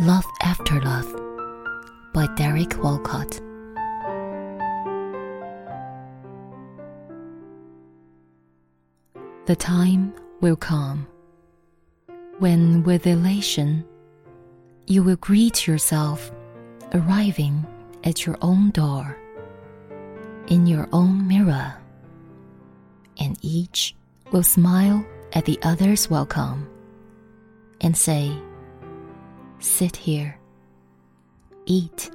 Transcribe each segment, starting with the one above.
Love After Love by Derek Walcott. The time will come when, with elation, you will greet yourself arriving at your own door, in your own mirror, and each will smile at the other's welcome and say, Sit here, eat.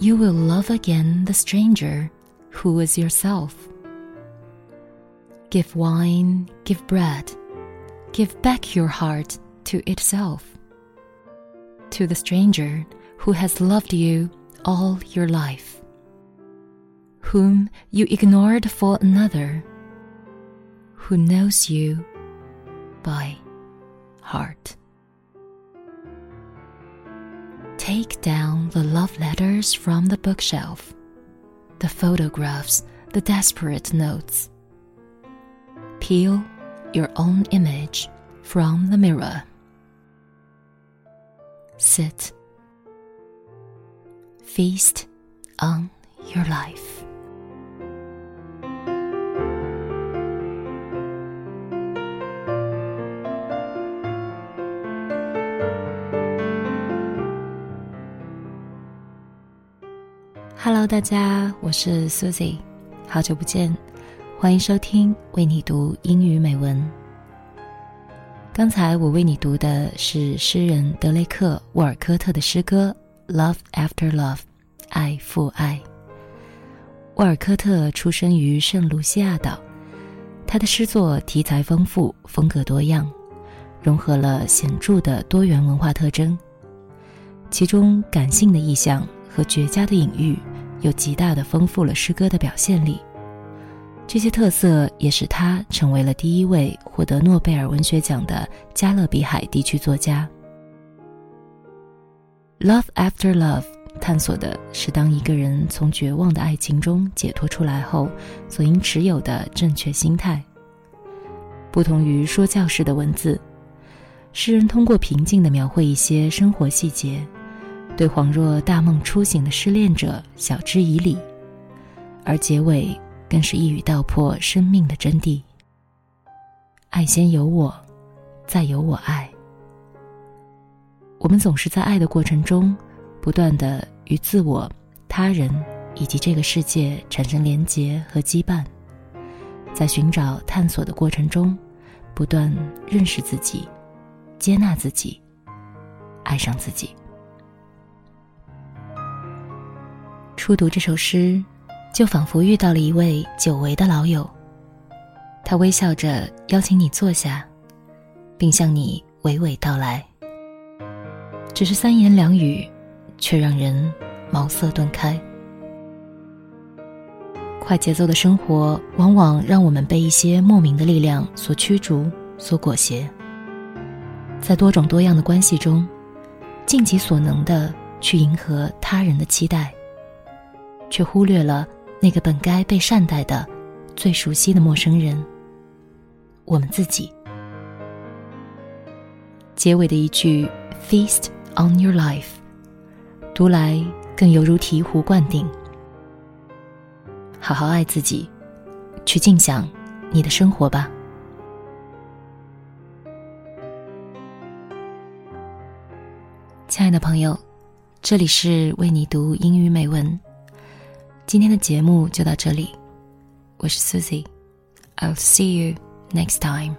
You will love again the stranger who is yourself. Give wine, give bread, give back your heart to itself. To the stranger who has loved you all your life, whom you ignored for another, who knows you by heart. Take down the love letters from the bookshelf, the photographs, the desperate notes. Peel your own image from the mirror. Sit. Feast on your life. Hello，大家，我是 Susie，好久不见，欢迎收听为你读英语美文。刚才我为你读的是诗人德雷克·沃尔科特的诗歌《Love After Love》，爱父爱。沃尔科特出生于圣卢西亚岛，他的诗作题材丰富，风格多样，融合了显著的多元文化特征，其中感性的意象和绝佳的隐喻。又极大的丰富了诗歌的表现力，这些特色也使他成为了第一位获得诺贝尔文学奖的加勒比海地区作家。Love After Love 探索的是当一个人从绝望的爱情中解脱出来后，所应持有的正确心态。不同于说教式的文字，诗人通过平静的描绘一些生活细节。对恍若大梦初醒的失恋者晓之以理，而结尾更是一语道破生命的真谛。爱先有我，再有我爱。我们总是在爱的过程中，不断的与自我、他人以及这个世界产生连结和羁绊，在寻找、探索的过程中，不断认识自己，接纳自己，爱上自己。初读这首诗，就仿佛遇到了一位久违的老友。他微笑着邀请你坐下，并向你娓娓道来。只是三言两语，却让人茅塞顿开。快节奏的生活，往往让我们被一些莫名的力量所驱逐、所裹挟，在多种多样的关系中，尽己所能的去迎合他人的期待。却忽略了那个本该被善待的、最熟悉的陌生人——我们自己。结尾的一句 “Feast on your life”，读来更犹如醍醐灌顶。好好爱自己，去静享你的生活吧，亲爱的朋友。这里是为你读英语美文。今天的节目就到这里，我是 Susie，I'll see you next time。